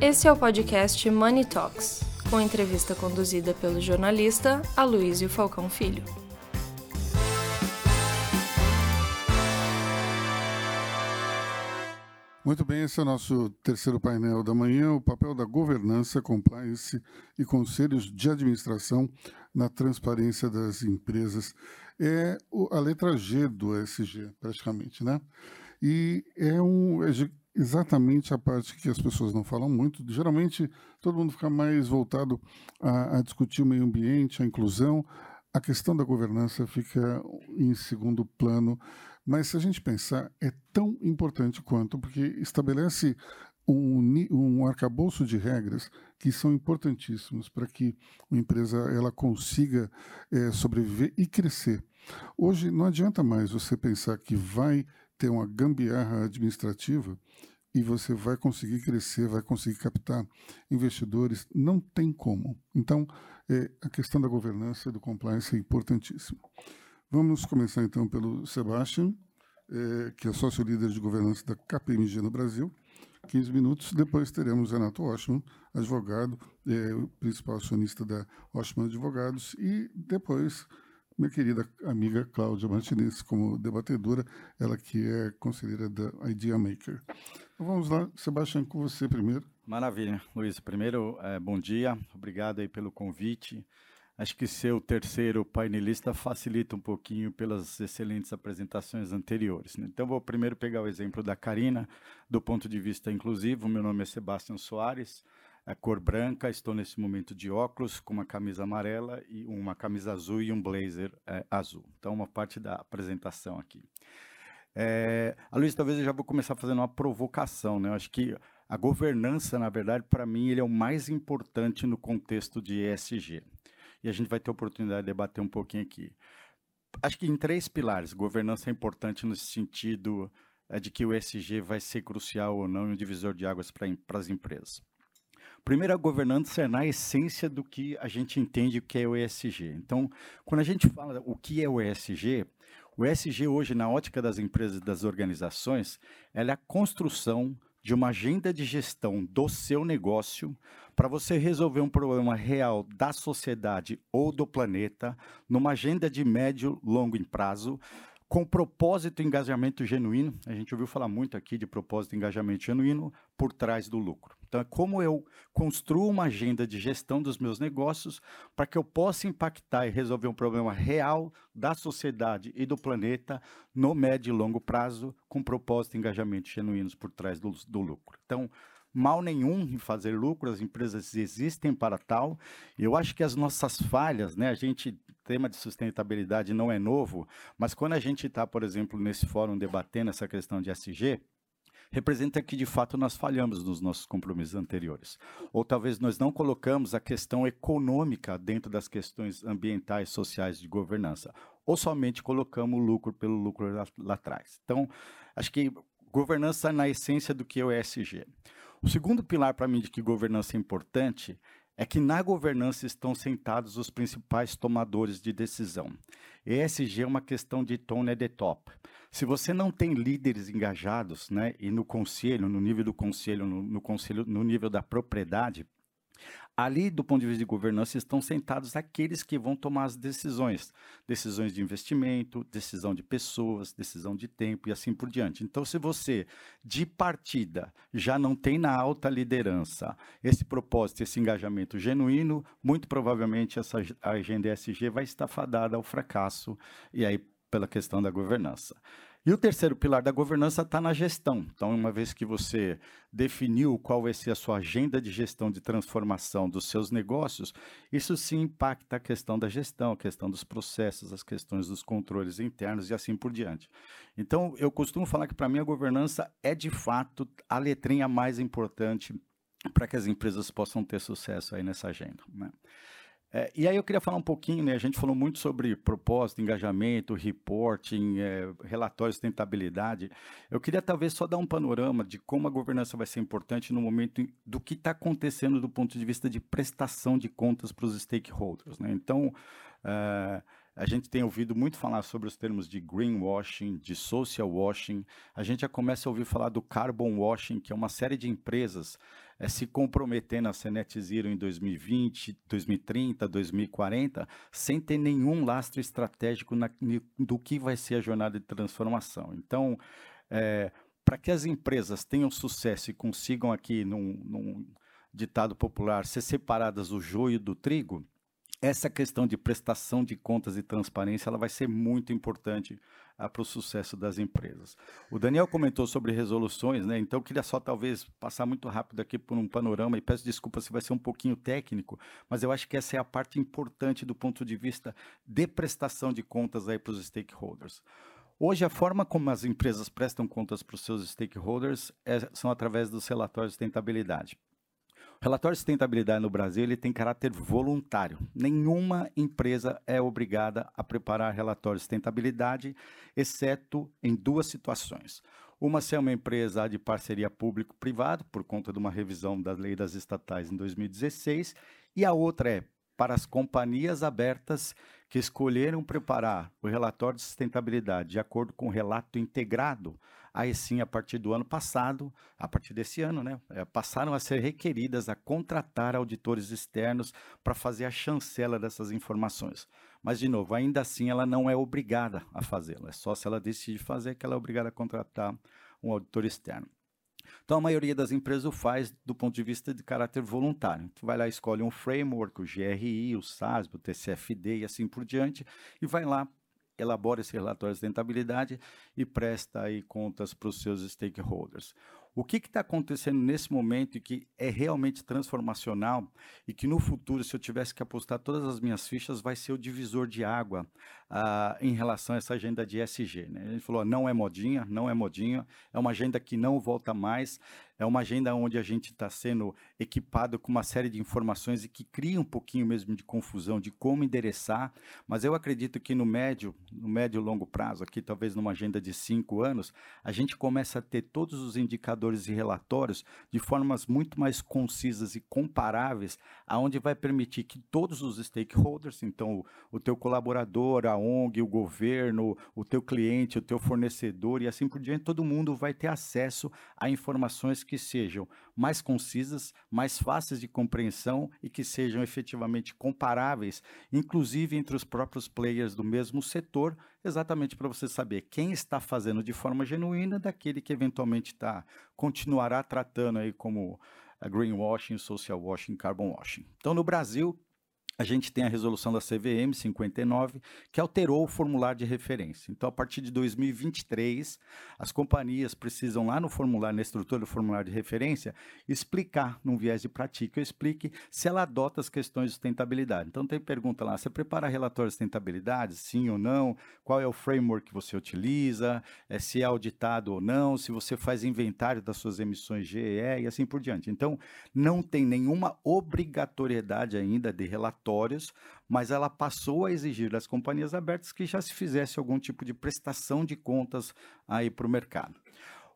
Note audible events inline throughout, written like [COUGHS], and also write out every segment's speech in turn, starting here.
Esse é o podcast Money Talks, com entrevista conduzida pelo jornalista Aloysio Falcão Filho. Muito bem, esse é o nosso terceiro painel da manhã, o papel da governança, compliance e conselhos de administração na transparência das empresas. É a letra G do ESG, praticamente, né? E é, um, é exatamente a parte que as pessoas não falam muito. Geralmente, todo mundo fica mais voltado a, a discutir o meio ambiente, a inclusão. A questão da governança fica em segundo plano. Mas se a gente pensar, é tão importante quanto, porque estabelece um, um arcabouço de regras que são importantíssimos para que uma empresa ela consiga é, sobreviver e crescer. Hoje não adianta mais você pensar que vai ter uma gambiarra administrativa e você vai conseguir crescer, vai conseguir captar investidores. Não tem como. Então, é, a questão da governança e do compliance é importantíssima. Vamos começar então pelo Sebastian, é, que é sócio-líder de governança da KPMG no Brasil. 15 minutos. Depois teremos Renato Oshman, advogado, é, o principal acionista da Oshman Advogados. E depois minha querida amiga Cláudia Martinez como debatedora, ela que é conselheira da Idea Maker. Então, vamos lá, Sebastião, com você primeiro. Maravilha, Luiz. Primeiro, é, bom dia, obrigado aí pelo convite. Acho que ser o terceiro painelista facilita um pouquinho pelas excelentes apresentações anteriores. Né? Então, vou primeiro pegar o exemplo da Karina, do ponto de vista inclusivo. Meu nome é Sebastião Soares, a cor branca, estou nesse momento de óculos, com uma camisa amarela e uma camisa azul e um blazer é, azul. Então, uma parte da apresentação aqui. É, a Luiz, talvez eu já vou começar fazendo uma provocação, né? Eu acho que a governança, na verdade, para mim, ele é o mais importante no contexto de ESG. E a gente vai ter oportunidade de debater um pouquinho aqui. Acho que em três pilares, governança é importante no sentido é, de que o ESG vai ser crucial ou não em um divisor de águas para as empresas. Primeiro, a governança é na essência do que a gente entende que é o ESG. Então, quando a gente fala o que é o ESG, o ESG hoje, na ótica das empresas e das organizações, ela é a construção de uma agenda de gestão do seu negócio para você resolver um problema real da sociedade ou do planeta, numa agenda de médio, longo prazo, com propósito e engajamento genuíno. A gente ouviu falar muito aqui de propósito e engajamento genuíno por trás do lucro. Então, é como eu construo uma agenda de gestão dos meus negócios para que eu possa impactar e resolver um problema real da sociedade e do planeta no médio e longo prazo, com propósito e engajamento genuínos por trás do, do lucro. Então, mal nenhum em fazer lucro, as empresas existem para tal. Eu acho que as nossas falhas, né, a gente tema de sustentabilidade não é novo, mas quando a gente está, por exemplo, nesse fórum debatendo essa questão de SG, representa que de fato nós falhamos nos nossos compromissos anteriores. Ou talvez nós não colocamos a questão econômica dentro das questões ambientais, sociais de governança, ou somente colocamos o lucro pelo lucro lá, lá atrás. Então, acho que governança é na essência do que é o ESG. O segundo pilar para mim de que governança é importante é que na governança estão sentados os principais tomadores de decisão. ESG é uma questão de tone at the top. Se você não tem líderes engajados, né, e no conselho, no nível do conselho, no, no conselho, no nível da propriedade, Ali, do ponto de vista de governança, estão sentados aqueles que vão tomar as decisões. Decisões de investimento, decisão de pessoas, decisão de tempo e assim por diante. Então, se você, de partida, já não tem na alta liderança esse propósito, esse engajamento genuíno, muito provavelmente essa agenda ESG vai estar fadada ao fracasso, e aí pela questão da governança. E o terceiro pilar da governança está na gestão. Então, uma vez que você definiu qual vai ser a sua agenda de gestão de transformação dos seus negócios, isso sim impacta a questão da gestão, a questão dos processos, as questões dos controles internos e assim por diante. Então, eu costumo falar que para mim a governança é de fato a letrinha mais importante para que as empresas possam ter sucesso aí nessa agenda. Né? É, e aí eu queria falar um pouquinho, né? A gente falou muito sobre propósito, engajamento, reporting, é, de sustentabilidade. Eu queria talvez só dar um panorama de como a governança vai ser importante no momento do que está acontecendo do ponto de vista de prestação de contas para os stakeholders. Né? Então, é, a gente tem ouvido muito falar sobre os termos de greenwashing, de social washing. A gente já começa a ouvir falar do carbon washing, que é uma série de empresas é, se comprometendo a ser net zero em 2020, 2030, 2040, sem ter nenhum lastro estratégico na, do que vai ser a jornada de transformação. Então, é, para que as empresas tenham sucesso e consigam aqui, num, num ditado popular, ser separadas o joio do trigo, essa questão de prestação de contas e transparência ela vai ser muito importante para o sucesso das empresas. O Daniel comentou sobre resoluções, né? Então eu queria só talvez passar muito rápido aqui por um panorama e peço desculpa se vai ser um pouquinho técnico, mas eu acho que essa é a parte importante do ponto de vista de prestação de contas aí para os stakeholders. Hoje, a forma como as empresas prestam contas para os seus stakeholders é, são através dos relatórios de sustentabilidade. O relatório de sustentabilidade no Brasil ele tem caráter voluntário. Nenhuma empresa é obrigada a preparar relatório de sustentabilidade, exceto em duas situações. Uma se é uma empresa de parceria público-privado, por conta de uma revisão da lei das estatais em 2016, e a outra é para as companhias abertas que escolheram preparar o relatório de sustentabilidade de acordo com o relato integrado aí sim, a partir do ano passado, a partir desse ano, né, é, passaram a ser requeridas a contratar auditores externos para fazer a chancela dessas informações. Mas, de novo, ainda assim ela não é obrigada a fazê-lo. É só se ela decide fazer que ela é obrigada a contratar um auditor externo. Então, a maioria das empresas o faz do ponto de vista de caráter voluntário. Tu vai lá, escolhe um framework, o GRI, o SASB, o TCFD e assim por diante, e vai lá, elabora esse relatório de sustentabilidade e presta aí contas para os seus stakeholders. O que está acontecendo nesse momento e que é realmente transformacional e que no futuro, se eu tivesse que apostar todas as minhas fichas, vai ser o divisor de água ah, em relação a essa agenda de ESG. Né? Gente falou, não é modinha, não é modinha, é uma agenda que não volta mais, é uma agenda onde a gente está sendo equipado com uma série de informações e que cria um pouquinho mesmo de confusão de como endereçar, mas eu acredito que no médio, no médio e longo prazo, aqui talvez numa agenda de cinco anos, a gente começa a ter todos os indicadores e relatórios de formas muito mais concisas e comparáveis, aonde vai permitir que todos os stakeholders, então o, o teu colaborador, a ONG, o governo, o teu cliente, o teu fornecedor e assim por diante, todo mundo vai ter acesso a informações que sejam mais concisas, mais fáceis de compreensão e que sejam efetivamente comparáveis, inclusive entre os próprios players do mesmo setor, exatamente para você saber quem está fazendo de forma genuína daquele que eventualmente está continuará tratando aí como greenwashing, social washing, carbon washing. Então, no Brasil, a gente tem a resolução da CVM 59, que alterou o formulário de referência. Então, a partir de 2023, as companhias precisam, lá no formulário, na estrutura do formulário de referência, explicar, num viés de prática, explique se ela adota as questões de sustentabilidade. Então, tem pergunta lá: você prepara relatório de sustentabilidade? Sim ou não? Qual é o framework que você utiliza? É, se é auditado ou não? Se você faz inventário das suas emissões GE e assim por diante. Então, não tem nenhuma obrigatoriedade ainda de relatório mas ela passou a exigir das companhias abertas que já se fizesse algum tipo de prestação de contas aí para o mercado.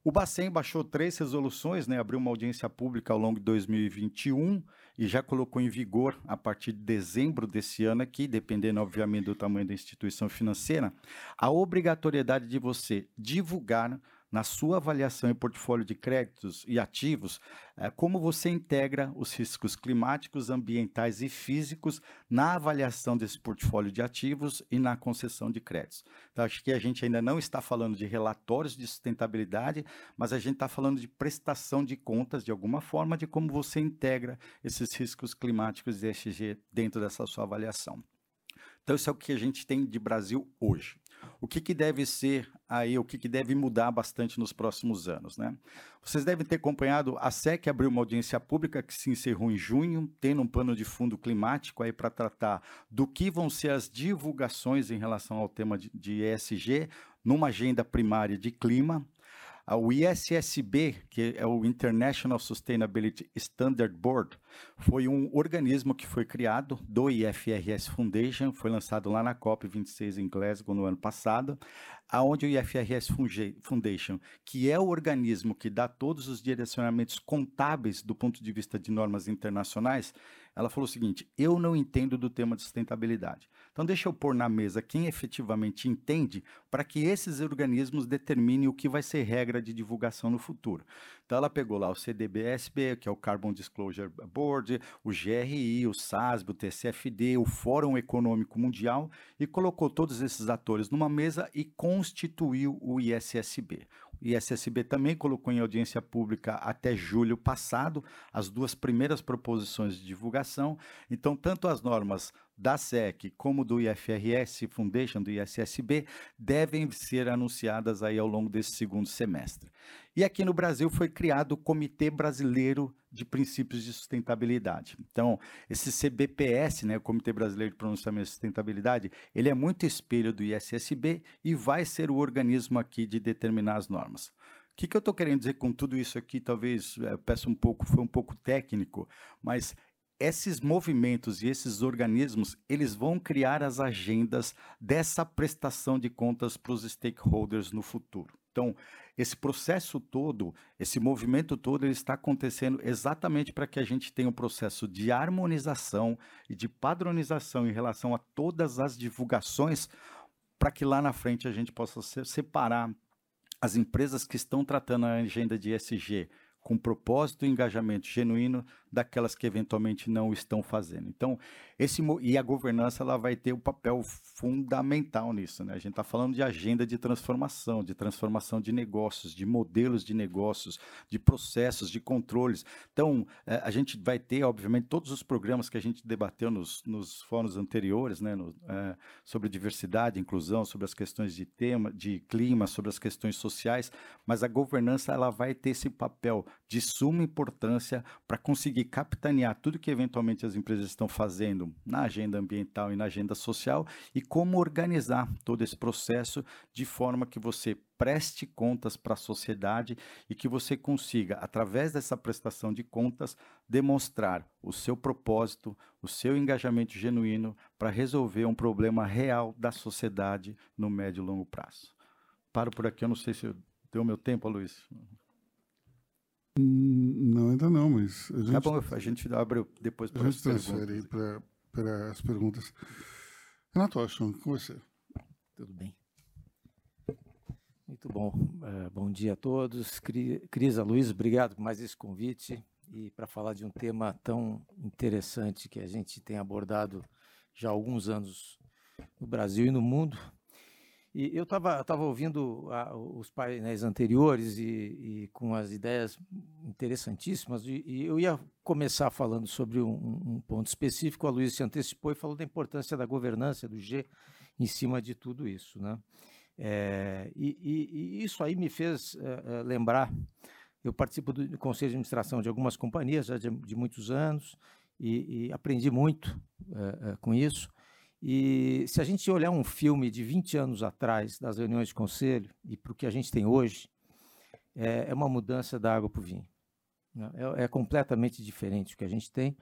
O Bacen baixou três resoluções, né, abriu uma audiência pública ao longo de 2021 e já colocou em vigor a partir de dezembro desse ano aqui, dependendo obviamente do tamanho da instituição financeira, a obrigatoriedade de você divulgar na sua avaliação e portfólio de créditos e ativos, é, como você integra os riscos climáticos, ambientais e físicos na avaliação desse portfólio de ativos e na concessão de créditos. Então, acho que a gente ainda não está falando de relatórios de sustentabilidade, mas a gente está falando de prestação de contas, de alguma forma, de como você integra esses riscos climáticos e ESG dentro dessa sua avaliação. Então, isso é o que a gente tem de Brasil hoje. O que, que deve ser aí, o que, que deve mudar bastante nos próximos anos, né? Vocês devem ter acompanhado, a SEC abriu uma audiência pública que se encerrou em junho, tendo um plano de fundo climático aí para tratar do que vão ser as divulgações em relação ao tema de, de ESG numa agenda primária de clima. O ISSB, que é o International Sustainability Standard Board, foi um organismo que foi criado do IFRS Foundation, foi lançado lá na COP26 em Glasgow no ano passado, aonde o IFRS Foundation, que é o organismo que dá todos os direcionamentos contábeis do ponto de vista de normas internacionais, ela falou o seguinte: eu não entendo do tema de sustentabilidade. Então, deixa eu pôr na mesa quem efetivamente entende para que esses organismos determinem o que vai ser regra de divulgação no futuro. Então, ela pegou lá o CDBSB, que é o Carbon Disclosure Board, o GRI, o SASB, o TCFD, o Fórum Econômico Mundial e colocou todos esses atores numa mesa e constituiu o ISSB. O ISSB também colocou em audiência pública até julho passado as duas primeiras proposições de divulgação. Então, tanto as normas da SEC como do IFRS Foundation, do ISSB, devem ser anunciadas aí ao longo desse segundo semestre. E aqui no Brasil foi criado o Comitê Brasileiro de Princípios de Sustentabilidade. Então, esse CBPS, né, o Comitê Brasileiro de Pronunciamento de Sustentabilidade, ele é muito espelho do ISSB e vai ser o organismo aqui de determinar as normas. O que, que eu estou querendo dizer com tudo isso aqui? Talvez é, peço um pouco, foi um pouco técnico, mas esses movimentos e esses organismos, eles vão criar as agendas dessa prestação de contas para os stakeholders no futuro. Então, esse processo todo, esse movimento todo, ele está acontecendo exatamente para que a gente tenha um processo de harmonização e de padronização em relação a todas as divulgações, para que lá na frente a gente possa separar as empresas que estão tratando a agenda de ESG com propósito e engajamento genuíno daquelas que eventualmente não estão fazendo. Então, esse e a governança ela vai ter um papel fundamental nisso, né? A gente está falando de agenda de transformação, de transformação de negócios, de modelos de negócios, de processos, de controles. Então, eh, a gente vai ter, obviamente, todos os programas que a gente debateu nos, nos fóruns anteriores, né? No, é, sobre diversidade, inclusão, sobre as questões de tema, de clima, sobre as questões sociais, mas a governança ela vai ter esse papel de suma importância para conseguir capitanear tudo que eventualmente as empresas estão fazendo na agenda ambiental e na agenda social e como organizar todo esse processo de forma que você preste contas para a sociedade e que você consiga, através dessa prestação de contas, demonstrar o seu propósito, o seu engajamento genuíno para resolver um problema real da sociedade no médio e longo prazo. Paro por aqui, eu não sei se deu meu tempo, Luiz. Não, ainda não, mas a tá gente... Tá bom, a gente abre depois para as perguntas. A gente transfere para as perguntas. Renato Oshon, com você. Tudo bem. Muito bom. Uh, bom dia a todos. Cris, Luiz, obrigado por mais esse convite e para falar de um tema tão interessante que a gente tem abordado já há alguns anos no Brasil e no mundo, e eu estava tava ouvindo a, os painéis anteriores e, e, com as ideias interessantíssimas, e, e, eu ia começar falando sobre um, um, ponto específico. A Luísa se antecipou e falou da importância da governança do G em cima de tudo isso. Né? É, e, isso aí me fez é, é, lembrar. Eu participo do conselho de administração de algumas companhias já de, de muitos anos e, aprendi muito é, com isso. E se a gente olhar um filme de 20 anos atrás, das reuniões de conselho, e para o que a gente tem hoje, é, é uma mudança da água para o vinho. Né? É, é, completamente diferente o que a gente tem,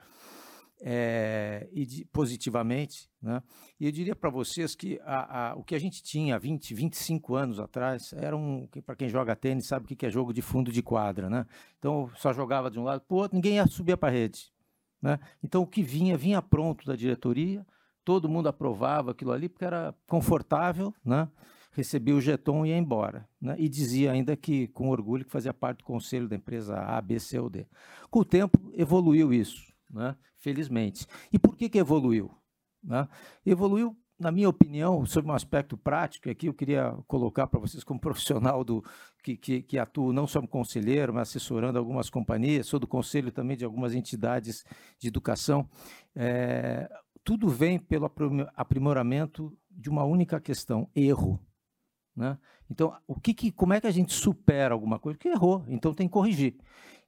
é, e de, positivamente. Né? E eu diria para vocês que a, a, o que a gente tinha 20, 25 anos atrás era um. Para quem joga tênis, sabe o que é jogo de fundo de quadra. Né? Então, só jogava de um lado para o outro, ninguém ia subir para a rede. Né? Então, o que vinha, vinha pronto da diretoria todo mundo aprovava aquilo ali porque era confortável, né? recebia o jeton e ia embora. Né? E dizia ainda que, com orgulho, que fazia parte do conselho da empresa A, B, C ou D. Com o tempo, evoluiu isso, né? felizmente. E por que, que evoluiu? Né? Evoluiu, na minha opinião, sobre um aspecto prático, e aqui eu queria colocar para vocês como [LAUGHS] profissional do, que, que, que atuo não só como conselheiro, mas assessorando algumas companhias, sou do conselho também de algumas entidades de educação. É, tudo vem pelo aprimoramento de uma única questão: erro. Né? Então, o que, que, como é que a gente supera alguma coisa? Que errou, então tem que corrigir.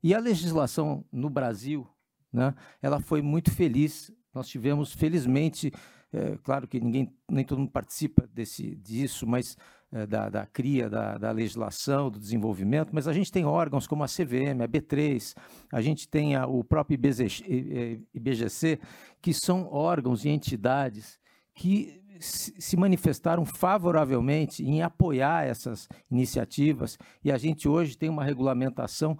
E a legislação no Brasil, né, ela foi muito feliz. Nós tivemos, felizmente, é, claro que ninguém, nem todo mundo participa desse, disso, mas da, da, cria da, da, legislação, do desenvolvimento, mas a gente tem órgãos como a CVM, a B3, a gente tem a, o próprio IBGC, que são órgãos e entidades que se manifestaram favoravelmente em apoiar essas iniciativas e a gente hoje tem uma regulamentação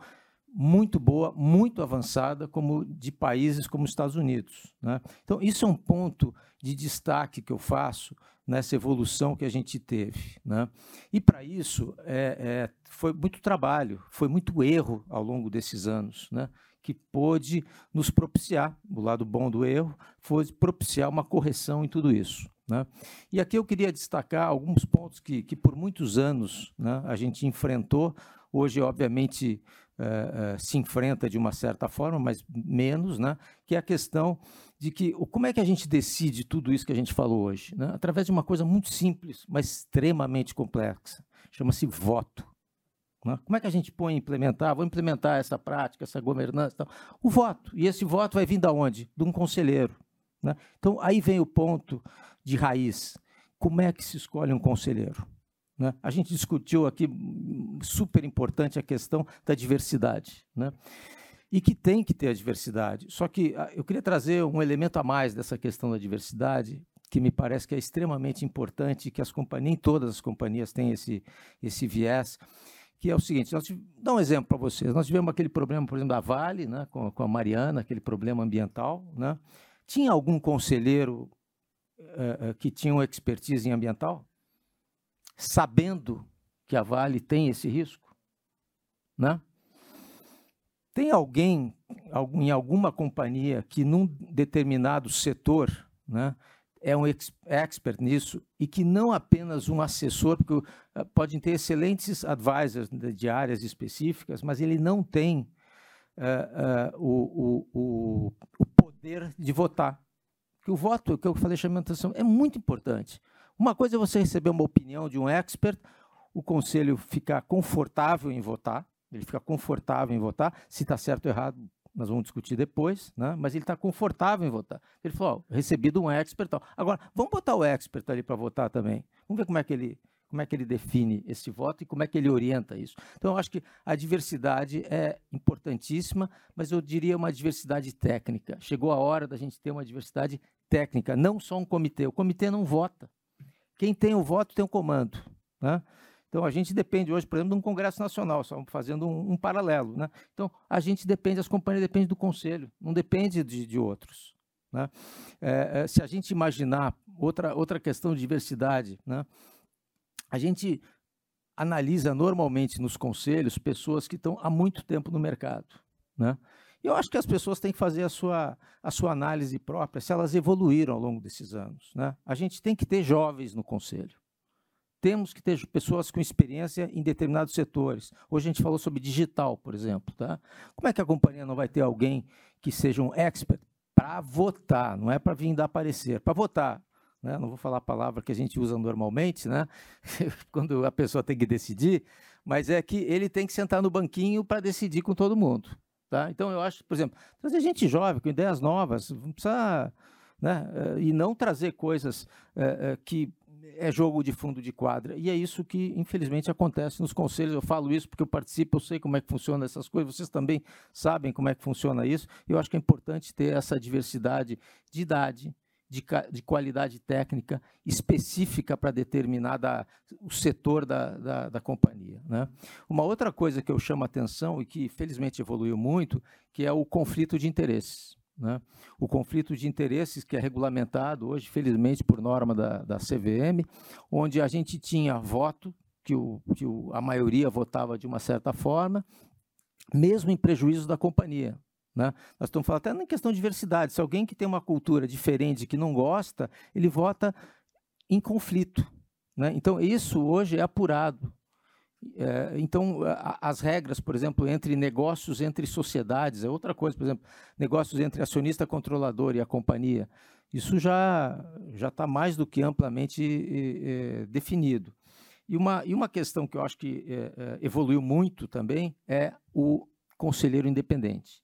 muito boa, muito avançada, como de países como os Estados Unidos. Né? Então, isso é um ponto de destaque que eu faço nessa evolução que a gente teve. Né? E para isso é, é, foi muito trabalho, foi muito erro ao longo desses anos, né? que pôde nos propiciar, o lado bom do erro, foi propiciar uma correção em tudo isso. Né? E aqui eu queria destacar alguns pontos que, que por muitos anos né, a gente enfrentou, hoje, obviamente, uh, uh, se enfrenta de uma certa forma, mas menos, né? que é a questão de que como é que a gente decide tudo isso que a gente falou hoje? Né? Através de uma coisa muito simples, mas extremamente complexa, chama-se voto. Né? Como é que a gente põe implementar? Vou implementar essa prática, essa governança. Tal. O voto. E esse voto vai vir da onde? De um conselheiro. Né? Então, aí vem o ponto de raiz. Como é que se escolhe um conselheiro? Né? A gente discutiu aqui, super importante, a questão da diversidade. E que tem que ter a diversidade. Só que ah, eu queria trazer um elemento a mais dessa questão da diversidade, que me parece que é extremamente importante, que as companhias, nem todas as companhias têm esse, esse viés, que é o seguinte, nós, dar um exemplo para vocês, nós tivemos aquele problema, por exemplo, da Vale, né, com, com a Mariana, aquele problema ambiental, né? tinha algum conselheiro uh, que tinha uma expertise em ambiental? sabendo que a Vale tem esse risco? Né? Tem alguém em alguma companhia que num determinado setor né, é um expert nisso e que não apenas um assessor, porque eh, podem ter excelentes advisors de áreas específicas, mas ele não tem uh, uh, o, o, o, poder de votar. Porque o voto, que eu falei, chamando atenção, é muito importante. Uma coisa é você receber uma opinião de um expert, o conselho ficar confortável em votar, ele fica confortável em votar, se está certo ou errado, nós vamos discutir depois, né? mas ele está confortável em votar. Ele falou, oh, recebido um expert. Agora, vamos botar o expert ali para votar também. Vamos ver como é que ele como é que ele define esse voto e como é que ele orienta isso. Então, eu acho que a diversidade é importantíssima, mas eu diria uma diversidade técnica. Chegou a hora da gente ter uma diversidade técnica, não só um comitê. O comitê não vota. Quem tem o voto tem o comando. Né? Então, a gente depende hoje, por exemplo, de um Congresso Nacional, só fazendo um, um paralelo. Né? Então, a gente depende, as companhias dependem do Conselho, não depende de, de outros. Né? É, é, se a gente imaginar outra, outra questão de diversidade, né? a gente analisa normalmente nos conselhos pessoas que estão há muito tempo no mercado. Né? Eu acho que as pessoas têm que fazer a sua, a sua análise própria, se elas evoluíram ao longo desses anos. Né? A gente tem que ter jovens no conselho. Temos que ter pessoas com experiência em determinados setores. Hoje a gente falou sobre digital, por exemplo. Tá? Como é que a companhia não vai ter alguém que seja um expert para votar? Não é para vir dar parecer, para votar. Né? Não vou falar a palavra que a gente usa normalmente, né? [LAUGHS] quando a pessoa tem que decidir, mas é que ele tem que sentar no banquinho para decidir com todo mundo. Tá? Então, eu acho, por exemplo, trazer gente jovem, com ideias novas, não precisa. Né? Eh, e não trazer coisas é, é, que é jogo de fundo de quadra. E é isso que, infelizmente, acontece nos conselhos. Eu falo isso porque eu participo, eu sei como é que funciona essas coisas, vocês também sabem como é que funciona isso. Eu acho que é importante ter essa diversidade de idade, de, de qualidade técnica específica para determinada o setor da, da, da, companhia. Né? Uma outra coisa que eu chamo a atenção e que felizmente evoluiu muito, que é o conflito de interesses. Né? O conflito de interesses que é regulamentado hoje, felizmente, por norma da, da CVM, onde a gente tinha voto, que, o, que o, a maioria votava de uma certa forma, mesmo em prejuízo da companhia. Né? Nós estamos falando até em questão de diversidade. Se alguém que tem uma cultura diferente, que não gosta, ele vota em conflito. Né? Então, isso hoje é apurado. É, então, a, as regras, por exemplo, entre negócios entre sociedades, é outra coisa, por exemplo, negócios entre acionista controlador e a companhia, isso já já está mais do que amplamente é, definido. E uma, e uma questão que eu acho que é, evoluiu muito também é o conselheiro independente.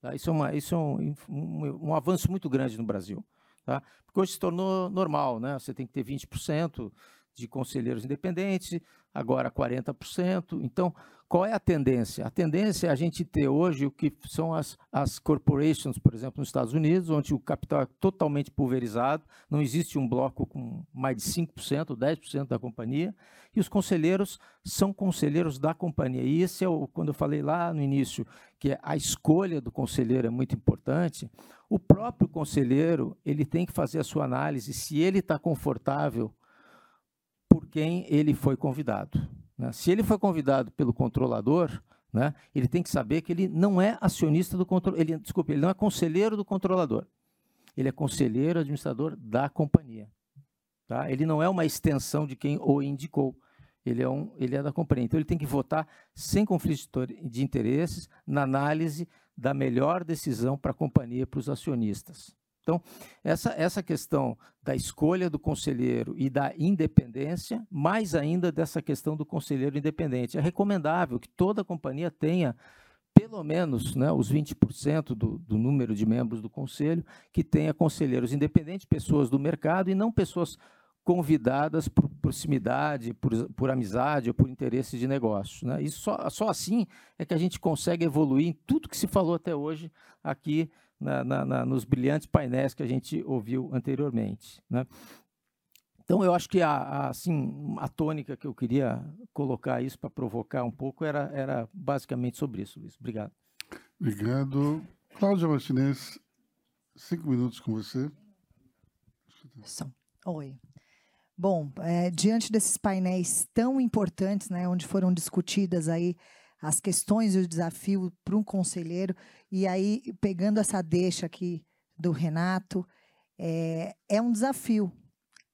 Tá? Isso é, uma, isso é um, um, um, avanço muito grande no Brasil. Tá? Porque hoje se tornou normal, né? você tem que ter 20% de conselheiros independentes, agora 40%. Então, qual é a tendência? A tendência é a gente ter hoje o que são as, as corporations, por exemplo, nos Estados Unidos, onde o capital é totalmente pulverizado, não existe um bloco com mais de 5%, 10% da companhia, e os conselheiros são conselheiros da companhia. E esse é o, quando eu falei lá no início, que a escolha do conselheiro é muito importante, o próprio conselheiro ele tem que fazer a sua análise se ele está confortável por quem ele foi convidado. Né? Se ele foi convidado pelo controlador, né, ele tem que saber que ele não é acionista do controlador, ele, desculpe, ele não é conselheiro do controlador. Ele é conselheiro administrador da companhia. Tá? Ele não é uma extensão de quem o indicou. Ele é, um, ele é da companhia. Então, ele tem que votar sem conflito de interesses na análise da melhor decisão para a companhia e para os acionistas. Então, essa, essa questão da escolha do conselheiro e da independência, mais ainda dessa questão do conselheiro independente. É recomendável que toda companhia tenha pelo menos né, os 20% do, do número de membros do conselho que tenha conselheiros independentes, pessoas do mercado e não pessoas convidadas por proximidade, por, por amizade ou por interesse de negócio. Né? Isso só, só assim é que a gente consegue evoluir em tudo que se falou até hoje aqui na, na, na, nos brilhantes painéis que a gente ouviu anteriormente. Né? Então, eu acho que a, a, assim, a tônica que eu queria colocar isso para provocar um pouco era, era basicamente sobre isso, Luiz. Obrigado. Obrigado. Cláudia Martinez, cinco minutos com você. Oi. Bom, é, diante desses painéis tão importantes, né, onde foram discutidas aí as questões e o desafio para um conselheiro. E aí, pegando essa deixa aqui do Renato, é, é um desafio.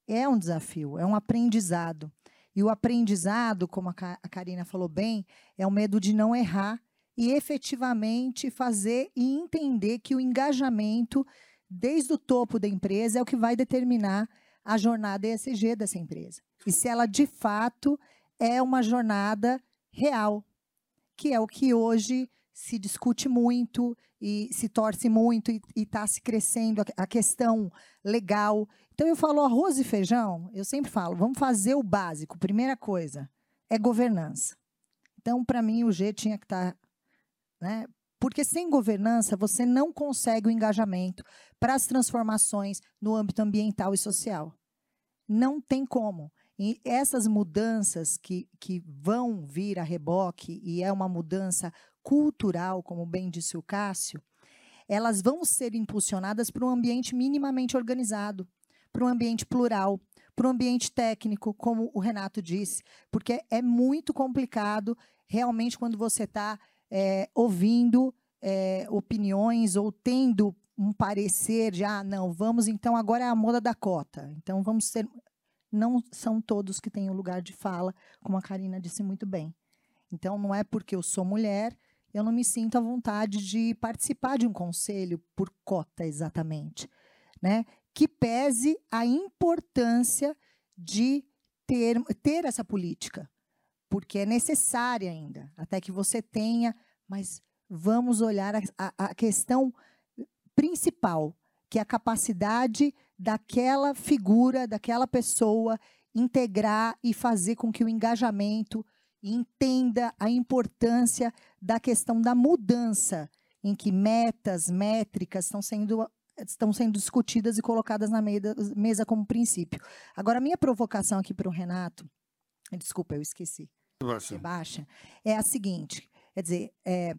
É um desafio, é um aprendizado. E o aprendizado, como a, a Karina falou bem, é o medo de não errar e efetivamente fazer e entender que o engajamento, desde o topo da empresa, é o que vai determinar a jornada ESG dessa empresa. E se ela, de fato, é uma jornada real, que é o que hoje se discute muito e se torce muito e está se crescendo a, questão legal. Então eu falo arroz e feijão, eu sempre falo, vamos fazer o básico. Primeira coisa é governança. Então para mim o G tinha que estar, tá, né? Porque sem governança você não consegue o engajamento para as transformações no âmbito ambiental e social. Não tem como. E essas mudanças que, que vão vir a reboque, e é uma mudança cultural, como bem disse o Cássio, elas vão ser impulsionadas para um ambiente minimamente organizado, para um ambiente plural, para um ambiente técnico, como o Renato disse, porque é muito complicado realmente quando você está é, ouvindo é, opiniões ou tendo um parecer de ah, não, vamos então agora é a moda da cota. Então vamos ser não são todos que têm o lugar de fala, como a Karina disse muito bem. Então, não é porque eu sou mulher, eu não me sinto à vontade de participar de um conselho por cota, exatamente. Né? Que pese a importância de ter, ter essa política, porque é necessária ainda, até que você tenha, mas vamos olhar a, a questão principal, que é a capacidade daquela figura, daquela pessoa integrar e fazer com que o engajamento entenda a importância da questão da mudança, em que metas, métricas estão sendo estão sendo discutidas e colocadas na mesa como princípio. Agora, a minha provocação aqui para o Renato, desculpa, eu esqueci. Baixa. Baixa, é a seguinte: quer dizer, é,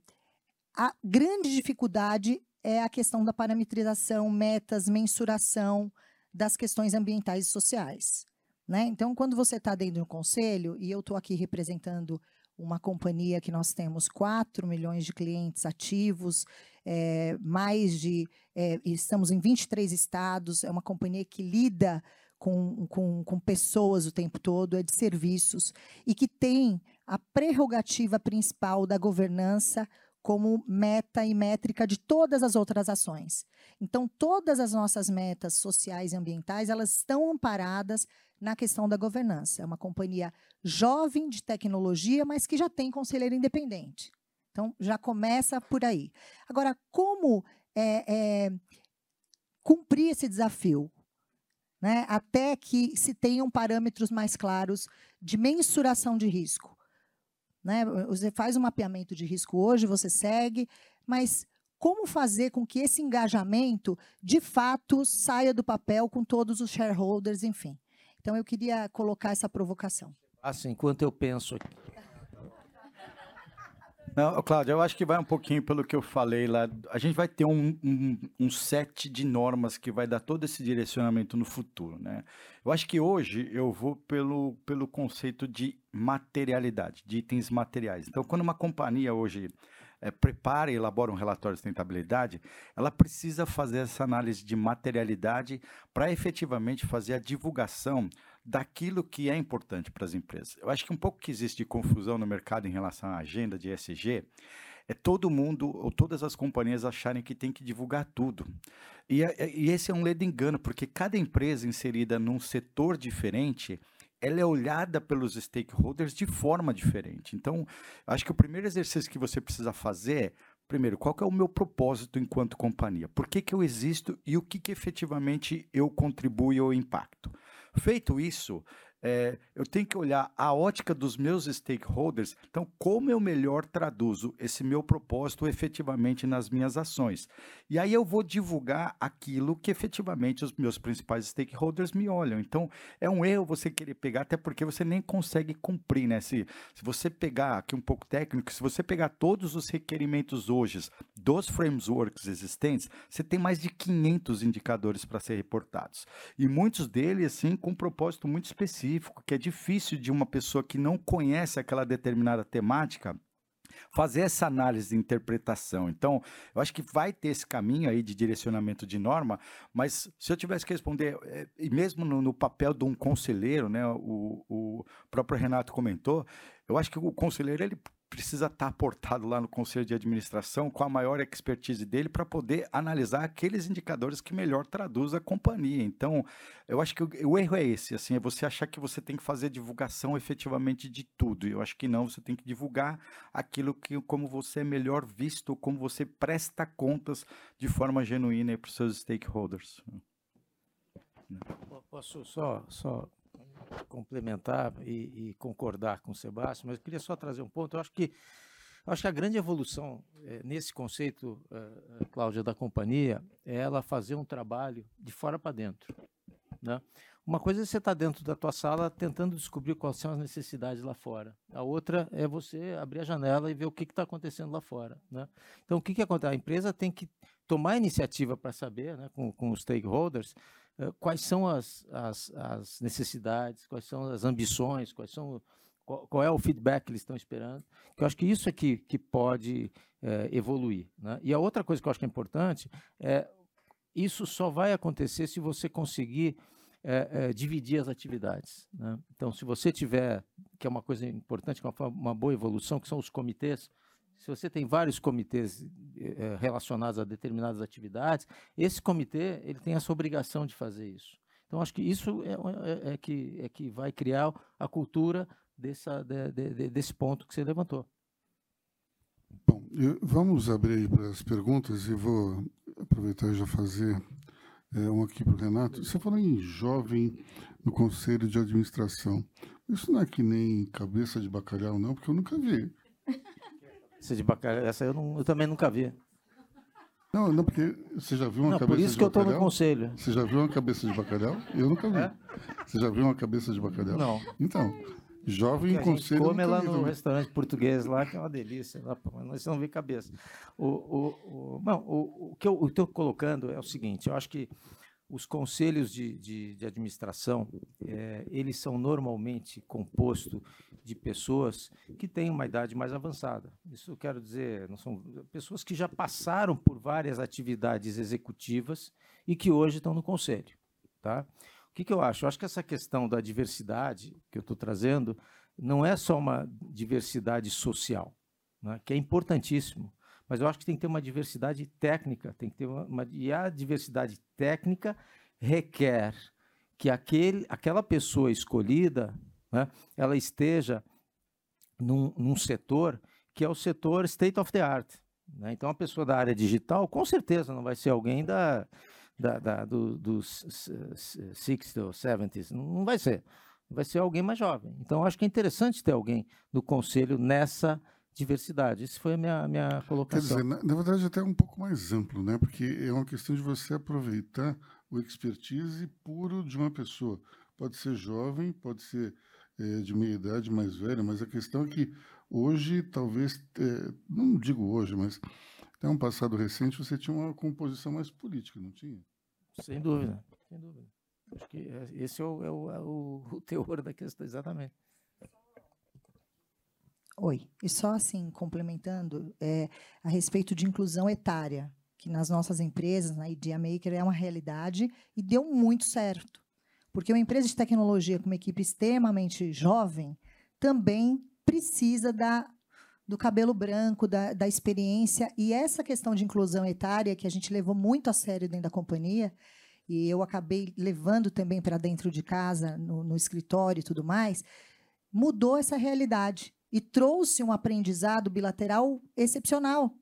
a grande dificuldade é a questão da parametrização, metas, mensuração das questões ambientais e sociais. Né? Então, quando você está dentro de um conselho, e eu estou aqui representando uma companhia que nós temos 4 milhões de clientes ativos, é, mais de. É, estamos em 23 estados, é uma companhia que lida com, com, com pessoas o tempo todo, é de serviços, e que tem a prerrogativa principal da governança como meta e métrica de todas as outras ações. Então, todas as nossas metas sociais e ambientais, elas estão amparadas na questão da governança. É uma companhia jovem de tecnologia, mas que já tem conselheiro independente. Então, já começa por aí. Agora, como é, é, cumprir esse desafio? Né, até que se tenham parâmetros mais claros de mensuração de risco. Né? Você faz um mapeamento de risco hoje, você segue, mas como fazer com que esse engajamento, de fato, saia do papel com todos os shareholders, enfim. Então, eu queria colocar essa provocação. Assim, enquanto eu penso aqui. Não, Cláudio, eu acho que vai um pouquinho pelo que eu falei lá. A gente vai ter um, um, um, set de normas que vai dar todo esse direcionamento no futuro, né? Eu acho que hoje eu vou pelo, pelo conceito de materialidade, de itens materiais. Então, quando uma companhia hoje é, prepara e elabora um relatório de sustentabilidade, ela precisa fazer essa análise de materialidade para efetivamente fazer a divulgação daquilo que é importante para as empresas. Eu acho que um pouco que existe de confusão no mercado em relação à agenda de ESG é todo mundo ou todas as companhias acharem que tem que divulgar tudo. E, é, e esse é um ledo engano, porque cada empresa inserida num setor diferente, ela é olhada pelos stakeholders de forma diferente. Então, acho que o primeiro exercício que você precisa fazer é, primeiro, qual é o meu propósito enquanto companhia? Por que, que eu existo e o que, que efetivamente eu contribuo ou impacto? Feito isso, é, eu tenho que olhar a ótica dos meus stakeholders. Então, como eu melhor traduzo esse meu propósito efetivamente nas minhas ações? E aí eu vou divulgar aquilo que efetivamente os meus principais stakeholders me olham. Então, é um erro você querer pegar, até porque você nem consegue cumprir, né? Se, se você pegar aqui um pouco técnico, se você pegar todos os requerimentos hoje dos frameworks existentes, você tem mais de 500 indicadores para ser reportados. E muitos deles, assim, com um propósito muito específico específico que é difícil de uma pessoa que não conhece aquela determinada temática fazer essa análise de interpretação. Então, eu acho que vai ter esse caminho aí de direcionamento de norma, mas se eu tivesse que responder, é, e mesmo no, no, papel de um conselheiro, né, o, o próprio Renato comentou, eu acho que o conselheiro ele precisa estar aportado lá no conselho de administração com a maior expertise dele para poder analisar aqueles indicadores que melhor traduz a companhia. Então, eu acho que o, o, erro é esse, assim, é você achar que você tem que fazer divulgação efetivamente de tudo. Eu acho que não, você tem que divulgar aquilo que como você é melhor visto, como você presta contas de forma genuína para os seus stakeholders. Posso só, só complementar e, e, concordar com o Sebastião, mas eu queria só trazer um ponto. Eu acho que, eu acho que a grande evolução é, nesse conceito, é, Cláudia, da companhia, é ela fazer um trabalho de fora para dentro. Né? Uma coisa é você estar tá dentro da tua sala tentando descobrir quais são as necessidades lá fora. A outra é você abrir a janela e ver o que está acontecendo lá fora. Né? Então, o que, que acontece? A empresa tem que tomar iniciativa para saber, né, com, com os stakeholders, quais são as, as, as, necessidades, quais são as ambições, quais são qual, qual, é o feedback que eles estão esperando. Eu acho que isso é que, que pode uh, evoluir. Né? E a outra coisa que eu acho que é importante é isso só vai acontecer se você conseguir é, é, dividir as atividades. Né? Então, se você tiver, que é uma coisa importante, uma, uma boa evolução, que são os comitês, se você tem vários comitês é, relacionados a determinadas atividades, esse comitê ele tem essa obrigação de fazer isso. Então, acho que isso é, é, é que, é que vai criar a cultura dessa, de, de, desse ponto que você levantou. Bom, eu, vamos abrir para as perguntas e vou aproveitar e já fazer é, um aqui para o Renato. Você falou em jovem no conselho de administração. Isso não é que nem cabeça de bacalhau, não, porque eu nunca vi. De bacalhau, essa eu, não, eu também nunca vi. Não, não, porque você já viu uma não, cabeça de bacalhau? Por isso que eu estou no conselho. Você já viu uma cabeça de bacalhau? Eu nunca vi. É? Você já viu uma cabeça de bacalhau? Não. Então, jovem em conselho. come lá no também. restaurante português lá, que é uma delícia. Lá, mas não vê cabeça. O, o, o, não, o, o que eu estou colocando é o seguinte: eu acho que os conselhos de, de, de administração, é, eles são normalmente compostos de pessoas que têm uma idade mais avançada. Isso eu quero dizer, não são pessoas que já passaram por várias atividades executivas e que hoje estão no conselho. Tá? O que, que eu acho? Eu acho que essa questão da diversidade que eu estou trazendo não é só uma diversidade social, né, que é importantíssimo, mas eu acho que tem que ter uma diversidade técnica, tem que ter uma, uma e a diversidade técnica requer que aquele, aquela pessoa escolhida, né, ela esteja num, num, setor que é o setor state of the art. Né? Então, a pessoa da área digital, com certeza, não vai ser alguém da, da, da do, dos 60 ou 70s, não vai ser. vai ser alguém mais jovem. Então, acho que é interessante ter alguém no conselho nessa diversidade. Essa foi a minha, minha colocação. Quer dizer, na, na verdade, até um pouco mais amplo, né? porque é uma questão de você aproveitar o expertise puro de uma pessoa. Pode ser jovem, pode ser é, de meia idade, mais velha, mas a questão é que hoje, talvez, é, não digo hoje, mas até um passado recente, você tinha uma composição mais política, não tinha? Sem dúvida, sem dúvida. Acho que é, esse é o, é o, é o [LAUGHS] teor da questão, exatamente. Oi, e só assim, complementando, é, a respeito de inclusão etária, que nas nossas empresas, na Idea Maker, é uma realidade e deu muito certo. Porque uma empresa de tecnologia com uma equipe extremamente jovem também precisa da, do cabelo branco, da, da experiência. E essa questão de inclusão etária, que a gente levou muito a sério dentro da companhia, e eu acabei levando também para dentro de casa, no, no escritório e tudo mais, mudou essa realidade e trouxe um aprendizado bilateral excepcional.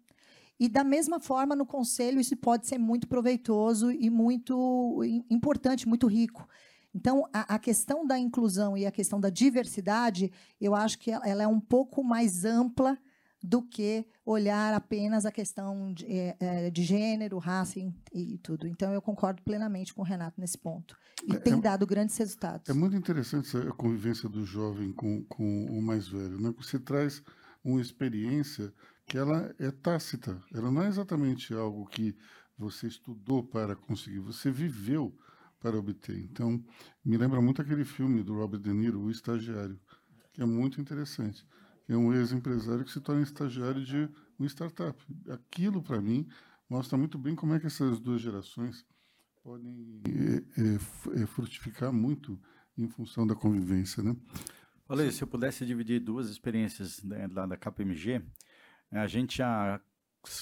E da mesma forma, no conselho, isso pode ser muito proveitoso e muito importante, muito rico. Então, a, a, questão da inclusão e a questão da diversidade, eu acho que ela, ela é um pouco mais ampla do que olhar apenas a questão de, é, de gênero, raça e, e, tudo. Então, eu concordo plenamente com o Renato nesse ponto. E é, tem é dado grandes resultados. É muito interessante a convivência do jovem com, com o mais velho. Né? Você traz uma experiência que ela é tácita. Ela não é exatamente algo que você estudou para conseguir, você viveu para obter. Então, me lembra muito aquele filme do Robert De Niro, O Estagiário, que é muito interessante é um ex-empresário que se torna estagiário de uma startup. Aquilo, para mim, mostra muito bem como é que essas duas gerações podem é, é, frutificar muito em função da convivência, né? Olha, se eu pudesse dividir duas experiências né, lá da KPMG, a gente há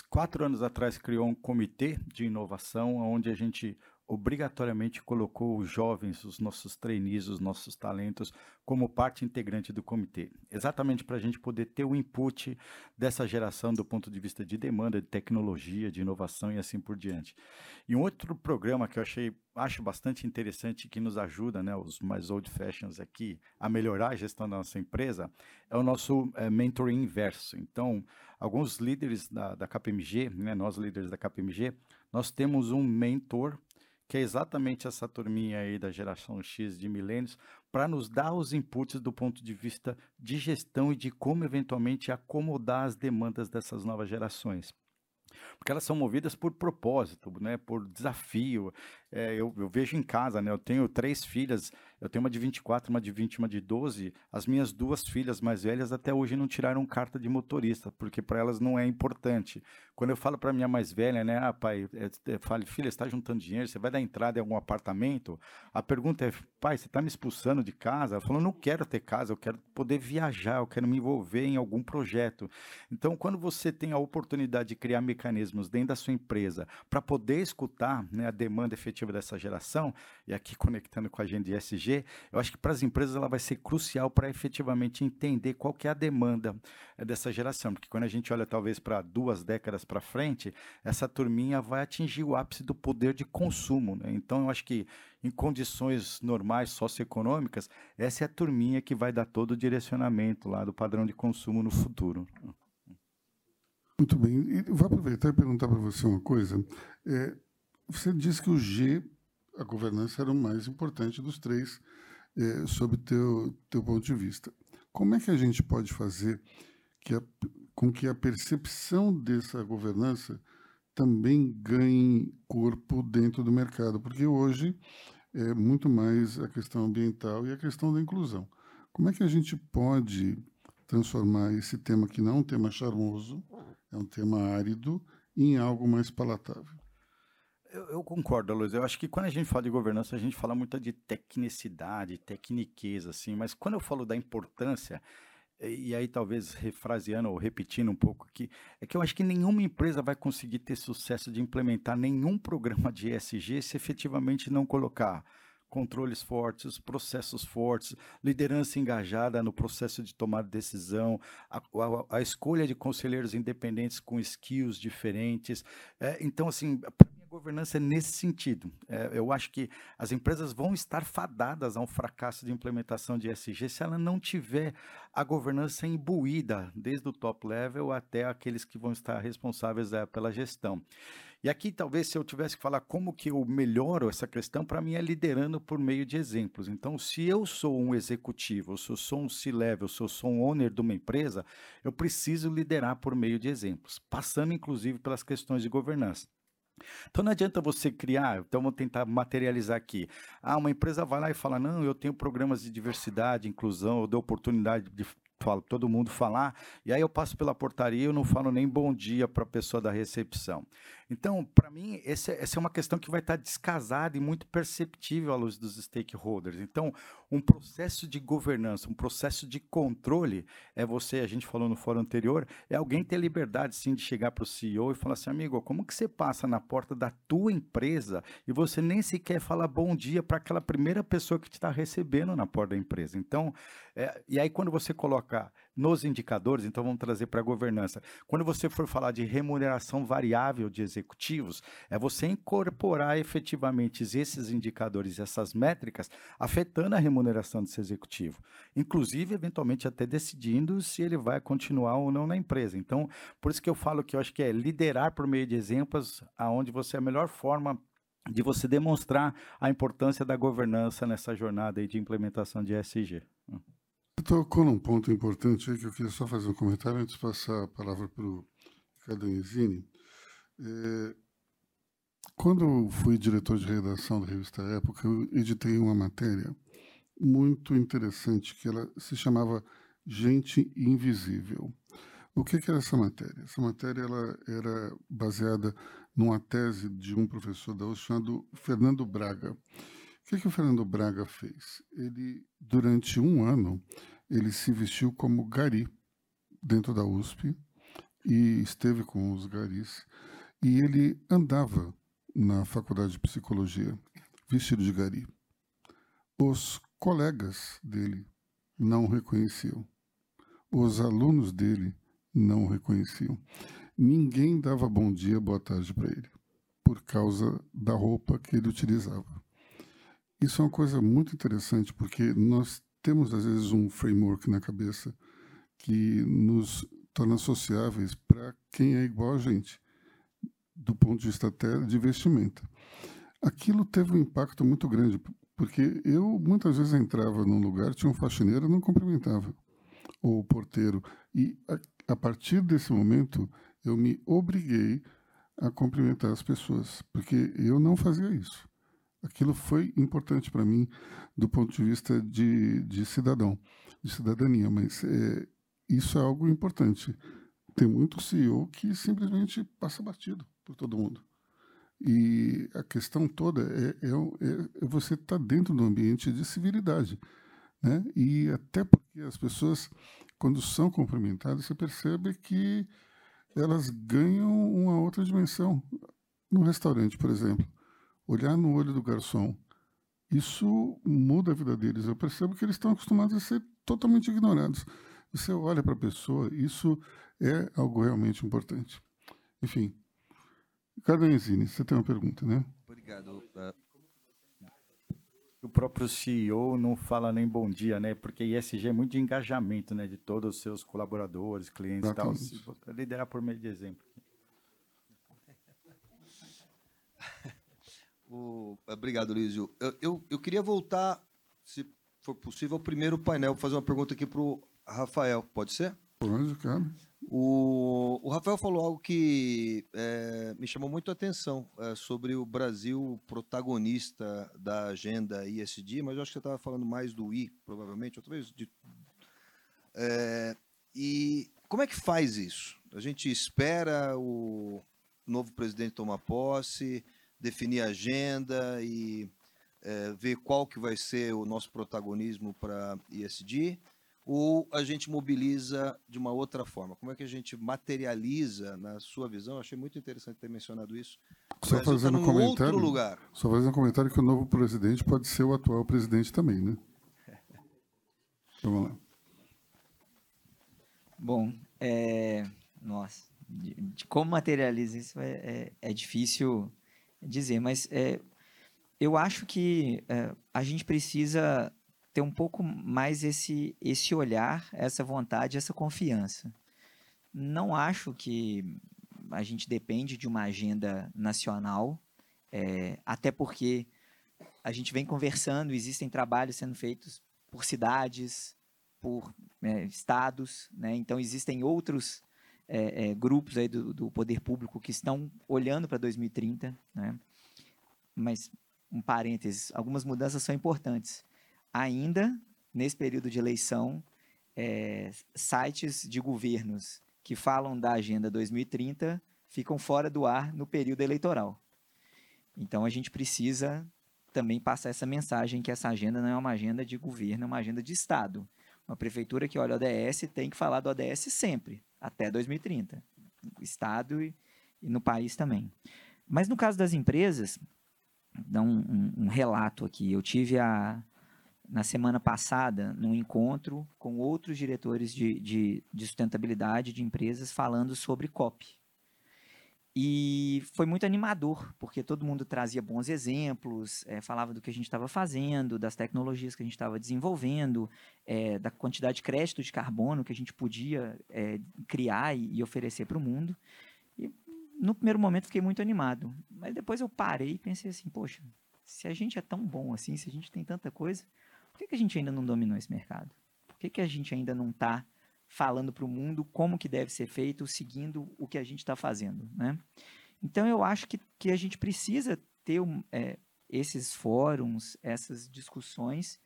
quatro anos atrás criou um comitê de inovação onde a gente obrigatoriamente colocou os jovens, os nossos trainees, os nossos talentos, como parte integrante do comitê. Exatamente para a gente poder ter o input dessa geração do ponto de vista de demanda, de tecnologia, de inovação e assim por diante. E um outro programa que eu achei, acho bastante interessante, que nos ajuda, né, os mais old fashions aqui, a melhorar a gestão da nossa empresa, é o nosso é, mentoring inverso. Então, alguns líderes da, da KPMG, né, nós líderes da KPMG, nós temos um mentor que é exatamente essa turminha aí da geração X de milênios, para nos dar os inputs do ponto de vista de gestão e de como eventualmente acomodar as demandas dessas novas gerações porque elas são movidas por propósito, né, por desafio. É, eu, eu, vejo em casa, né, eu tenho três filhas, eu tenho uma de 24, uma de 20, uma de 12. As minhas duas filhas mais velhas até hoje não tiraram carta de motorista, porque para elas não é importante. Quando eu falo para minha mais velha, né, ah, pai, é, é, fale, filha, está juntando dinheiro, você vai dar entrada em algum apartamento? A pergunta é, pai, você está me expulsando de casa? Ela falou, não quero ter casa, eu quero poder viajar, eu quero me envolver em algum projeto. Então, quando você tem a oportunidade de criar mecanismos dentro da sua empresa para poder escutar né, a demanda efetiva dessa geração, e aqui conectando com a agenda de Eu acho que para as empresas ela vai ser crucial para efetivamente entender qual que é a demanda eh, dessa geração, porque quando a gente olha talvez para duas décadas para frente, essa turminha vai atingir o ápice do poder de consumo. Né? Então, eu acho que em condições normais socioeconômicas, essa é a turminha que vai dar todo o direcionamento lá do padrão de consumo no futuro. Muito bem. E vou aproveitar e perguntar para você uma coisa. É, você disse que o G, a governança, era o mais importante dos três, é, sob teu teu ponto de vista. Como é que a gente pode fazer que a, com que a percepção dessa governança também ganhe corpo dentro do mercado? Porque hoje é muito mais a questão ambiental e a questão da inclusão. Como é que a gente pode transformar esse tema, que não é um tema charmoso, é um tema árido, em algo mais palatável. Eu, eu, concordo, Luiz. Eu acho que quando a gente fala de governança, a gente fala muito de tecnicidade, tecniqueza, assim, mas quando eu falo da importância, e aí talvez refraseando ou repetindo um pouco aqui, é que eu acho que nenhuma empresa vai conseguir ter sucesso de implementar nenhum programa de ESG se efetivamente não colocar controles fortes, processos fortes, liderança engajada no processo de tomar decisão, a, a, a escolha de conselheiros independentes com skills diferentes. É, então, assim, governança é nesse sentido. É, eu acho que as empresas vão estar fadadas a um fracasso de implementação de ESG se ela não tiver a governança imbuída, desde o top level até aqueles que vão estar responsáveis é, pela gestão. E aqui, talvez, se eu tivesse que falar como que eu melhoro essa questão, para mim é liderando por meio de exemplos. Então, se eu sou um executivo, se eu sou um C-level, se eu sou um owner de uma empresa, eu preciso liderar por meio de exemplos, passando inclusive pelas questões de governança. Então não adianta você criar, então vamos tentar materializar aqui. Ah, uma empresa vai lá e fala: não, eu tenho programas de diversidade, inclusão, eu dou oportunidade de falo, todo mundo falar, e aí eu passo pela portaria e eu não falo nem bom dia para a pessoa da recepção. Então, para mim, essa, essa, é uma questão que vai estar descasada e muito perceptível à luz dos stakeholders. Então, um processo de governança, um processo de controle, é você, a gente falou no fórum anterior, é alguém ter liberdade, sim, de chegar para o CEO e falar assim, amigo, como que você passa na porta da tua empresa e você nem sequer fala bom dia para aquela primeira pessoa que te está recebendo na porta da empresa? Então, é, e aí quando você coloca nos indicadores, então vamos trazer para a governança. Quando você for falar de remuneração variável de executivos, é você incorporar efetivamente esses indicadores, essas métricas, afetando a remuneração desse executivo. Inclusive, eventualmente, até decidindo se ele vai continuar ou não na empresa. Então, por isso que eu falo que eu acho que é liderar por meio de exemplos, aonde você é a melhor forma de você demonstrar a importância da governança nessa jornada de implementação de ESG. Tocou num ponto importante aí que eu queria só fazer um comentário antes de passar a palavra para o Ricardo Enzini. É, quando eu fui diretor de redação da revista Época, eu editei uma matéria muito interessante que ela se chamava Gente Invisível. O que, que era essa matéria? Essa matéria ela era baseada numa tese de um professor da USP chamado Fernando Braga que, que o Fernando Braga fez? Ele, durante um ano, ele se vestiu como gari dentro da USP e esteve com os garis e ele andava na faculdade de psicologia vestido de gari. Os colegas dele não o reconheciam. Os alunos dele não o reconheciam. Ninguém dava bom dia, boa tarde para ele, por causa da roupa que ele utilizava. Isso é uma coisa muito interessante, porque nós temos, às vezes, um framework na cabeça que nos torna sociáveis para quem é igual a gente, do ponto de vista até de vestimenta. Aquilo teve um impacto muito grande, porque eu muitas vezes entrava num lugar, tinha um faxineiro, não cumprimentava, ou o porteiro. E a, a partir desse momento, eu me obriguei a cumprimentar as pessoas, porque eu não fazia isso aquilo foi importante para mim do ponto de vista de, de cidadão, de cidadania, mas é, isso é algo importante. Tem muito CEO que simplesmente passa batido por todo mundo. E a questão toda é, é, é, é você estar tá dentro do ambiente de civilidade. Né? E até porque as pessoas, quando são cumprimentadas, você percebe que elas ganham uma outra dimensão. No restaurante, por exemplo, olhar no olho do garçom, isso muda a vida deles. Eu percebo que eles estão acostumados a ser totalmente ignorados. Você olha para a pessoa, isso é algo realmente importante. Enfim. Ricardo Enzini, você tem uma pergunta, né? Obrigado. O próprio CEO não fala nem bom dia, né? Porque ISG é muito de engajamento, né? De todos os seus colaboradores, clientes e tal. Liderar por meio de exemplo. O, obrigado, Lísio. Eu, eu, eu, queria voltar, se for possível, ao primeiro painel, fazer uma pergunta aqui para o Rafael. Pode ser? Pode, cara. O, o Rafael falou algo que é, me chamou muito a atenção é, sobre o Brasil protagonista da agenda ISD, mas eu acho que você estava falando mais do I, provavelmente, outra vez. De, é, e como é que faz isso? A gente espera o novo presidente tomar posse, definir a agenda e é, ver qual que vai ser o nosso protagonismo para ESG, ou a gente mobiliza de uma outra forma? Como é que a gente materializa, na sua visão? Eu achei muito interessante ter mencionado isso. Só fazendo um comentário, outro lugar. Só fazendo um comentário que o novo presidente pode ser o atual presidente também, né? [LAUGHS] Vamos lá. Bom, é, nossa, de, de como materializa isso é, é, é difícil dizer, mas é, eu acho que é, a gente precisa ter um pouco mais esse, esse olhar, essa vontade, essa confiança. Não acho que a gente depende de uma agenda nacional, é, até porque a gente vem conversando, existem trabalhos sendo feitos por cidades, por é, estados, né? então existem outros é, é, grupos aí do, do, poder público que estão olhando para 2030, né? mas um parênteses, algumas mudanças são importantes. Ainda nesse período de eleição, é, sites de governos que falam da agenda 2030 ficam fora do ar no período eleitoral. Então a gente precisa também passar essa mensagem que essa agenda não é uma agenda de governo, é uma agenda de Estado. Uma prefeitura que olha o ODS tem que falar do ODS sempre, até 2030. Estado e, e no país também. Mas no caso das empresas, dá um, um, um relato aqui. Eu tive a, na semana passada, num encontro com outros diretores de, de, de sustentabilidade de empresas falando sobre COP. E foi muito animador, porque todo mundo trazia bons exemplos, é, falava do que a gente estava fazendo, das tecnologias que a gente estava desenvolvendo, é, da quantidade de crédito de carbono que a gente podia é, criar e, e oferecer para o mundo. E no primeiro momento fiquei muito animado, mas depois eu parei e pensei assim: poxa, se a gente é tão bom assim, se a gente tem tanta coisa, por que, que a gente ainda não dominou esse mercado? Por que, que a gente ainda não está falando para o mundo como que deve ser feito, seguindo o que a gente está fazendo, né? Então eu acho que, que a gente precisa ter é, esses fóruns, essas discussões,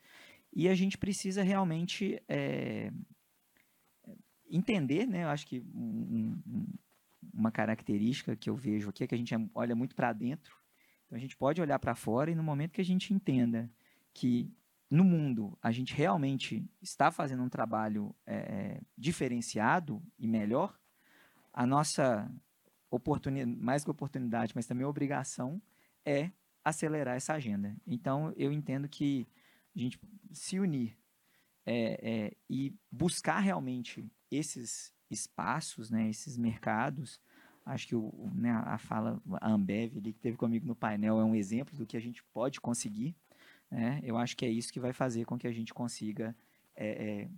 e a gente precisa realmente é, entender, né? Eu acho que um, um, uma característica que eu vejo aqui é que a gente olha muito para dentro, então a gente pode olhar para fora e no momento que a gente entenda que no mundo a gente realmente está fazendo um trabalho é, diferenciado e melhor, a nossa oportunidade, mais que oportunidade, mas também obrigação, é acelerar essa agenda. Então, eu entendo que a gente se unir é, é, e buscar realmente esses espaços, né, esses mercados, acho que o, né, a fala, a Ambev ali, que teve comigo no painel, é um exemplo do que a gente pode conseguir né? Eu acho que é isso que vai fazer com que a gente consiga é, é,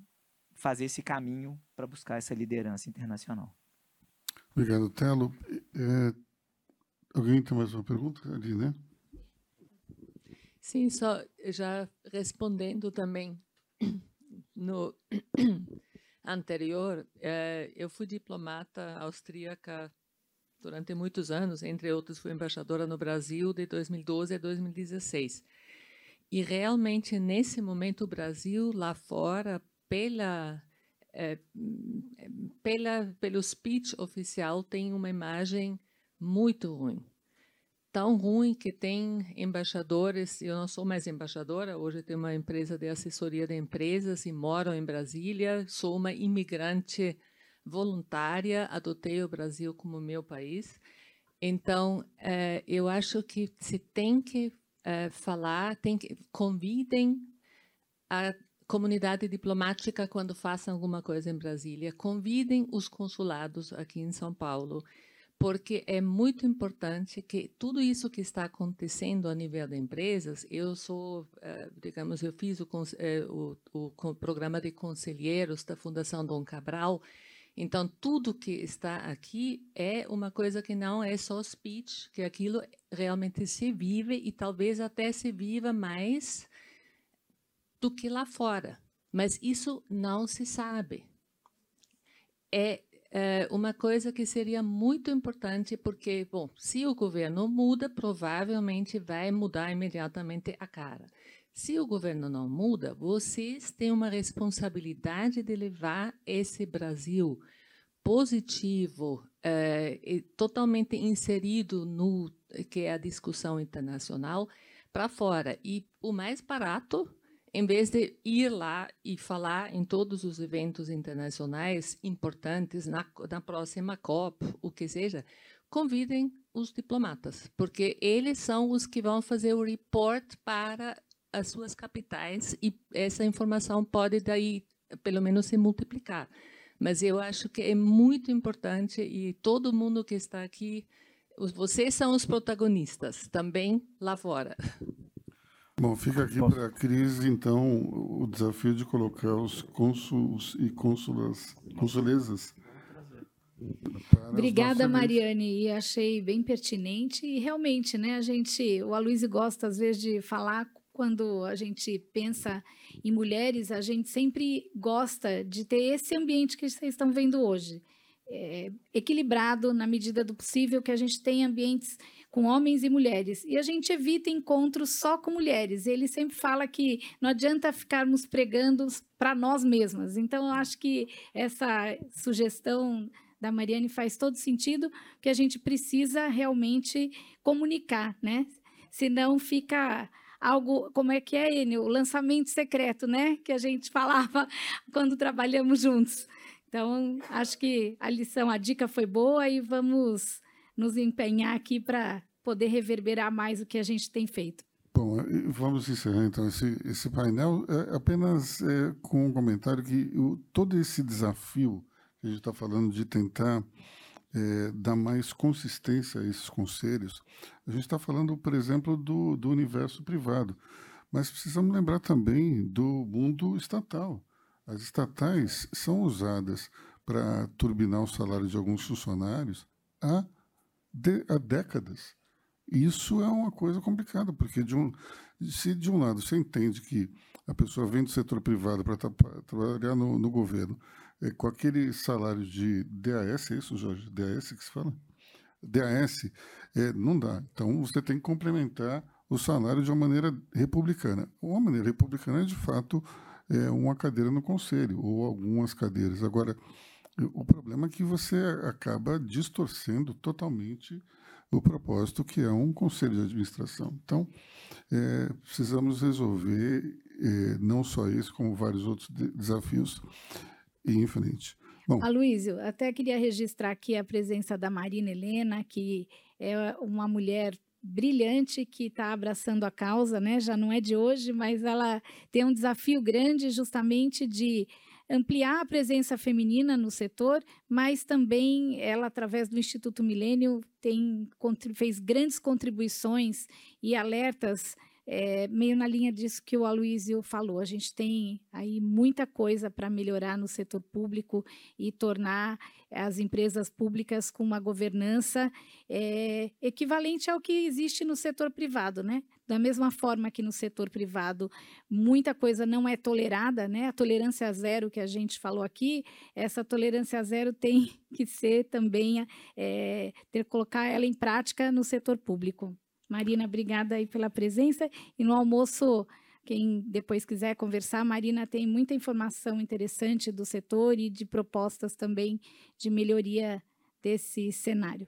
fazer esse caminho para buscar essa liderança internacional. Obrigado, Telo. É, alguém tem mais uma pergunta ali, né? Sim, só já respondendo também no [COUGHS] anterior, é, eu fui diplomata austríaca durante muitos anos, entre outros fui embaixadora no Brasil de 2012 a 2016. E realmente, nesse momento, o Brasil lá fora, pela, é, pela, pelo speech oficial, tem uma imagem muito ruim. Tão ruim que tem embaixadores, eu não sou mais embaixadora, hoje tenho uma empresa de assessoria de empresas e moro em Brasília, sou uma imigrante voluntária, adotei o Brasil como meu país. Então, é, eu acho que se tem que uh, falar, tem que, convidem a comunidade diplomática quando façam alguma coisa em Brasília, convidem os consulados aqui em São Paulo, porque é muito importante que tudo isso que está acontecendo a nível de empresas, eu sou, eh, digamos, eu fiz o, eh, o, o programa de conselheiros da Fundação Dom Cabral, então, tudo que está aqui é uma coisa que não é só speech, que aquilo realmente se vive e talvez até se viva mais do que lá fora. Mas isso não se sabe. É, é uma coisa que seria muito importante, porque, bom, se o governo muda, provavelmente vai mudar imediatamente a cara. Se o governo não muda, vocês têm uma responsabilidade de levar esse Brasil positivo, é, totalmente inserido no que é a discussão internacional, para fora. E o mais barato, em vez de ir lá e falar em todos os eventos internacionais importantes, na, na próxima COP, o que seja, convidem os diplomatas, porque eles são os que vão fazer o report para as suas capitais e essa informação pode daí pelo menos se multiplicar. Mas eu acho que é muito importante e todo mundo que está aqui vocês são os protagonistas, também lá fora. Bom, fica aqui para a Cris, então, o desafio de colocar os cônsuls e cônsulas, consulesas. Obrigada, Mariane, e achei bem pertinente. E realmente, né, a gente, o Aloysio gosta às vezes de falar quando a gente pensa em mulheres, a gente sempre gosta de ter esse ambiente que vocês estão vendo hoje. É, equilibrado na medida do possível, que a gente tem ambientes com homens e mulheres. E a gente evita encontros só com mulheres. Ele sempre fala que não adianta ficarmos pregando para nós mesmas. Então, eu acho que essa sugestão da Mariane faz todo sentido, que a gente precisa realmente comunicar, né? Senão fica algo, como é que é, Enio? O lançamento secreto, né? Que a gente falava [LAUGHS] quando trabalhamos juntos. Então, acho que a lição, a dica foi boa e vamos nos empenhar aqui para poder reverberar mais o que a gente tem feito. Bom, vamos encerrar então esse, esse painel é, apenas é, com um comentário que o, todo esse desafio que a gente está falando de tentar é, dar mais consistência a esses conselhos, a gente está falando, por exemplo, do, do universo privado, mas precisamos lembrar também do mundo estatal. As estatais são usadas para turbinar o salário de alguns funcionários há, de, há décadas. Isso é uma coisa complicada, porque de um, se de um lado você entende que a pessoa vem do setor privado para trabalhar no, no governo com aquele salário de DAS, é isso, Jorge? DAS que se fala? DAS, é, não dá. Então você tem que complementar o salário de uma maneira republicana. Uma maneira republicana é, de fato, é, uma cadeira no conselho, ou algumas cadeiras. Agora, o problema é que você acaba distorcendo totalmente o propósito que é um conselho de administração. Então, é, precisamos resolver é, não só isso, como vários outros de desafios e em frente. Bom, até queria registrar aqui a presença da Marina Helena, que é uma mulher brilhante que está abraçando a causa, né? Já não é de hoje, mas ela tem um desafio grande justamente de ampliar a presença feminina no setor, mas também ela, através do Instituto Milênio, tem, fez grandes contribuições e alertas é, meio na linha disso que o Aloysio falou. A gente tem aí muita coisa para melhorar no setor público e tornar as empresas públicas com uma governança é, equivalente ao que existe no setor privado, né? Da mesma forma que no setor privado muita coisa não é tolerada, né? A tolerância zero que a gente falou aqui, essa tolerância zero tem [LAUGHS] que ser também é, ter colocar ela em prática no setor público. Marina, obrigada aí pela presença. E no almoço, quem depois quiser conversar, Marina tem muita informação interessante do setor e de propostas também de melhoria desse cenário.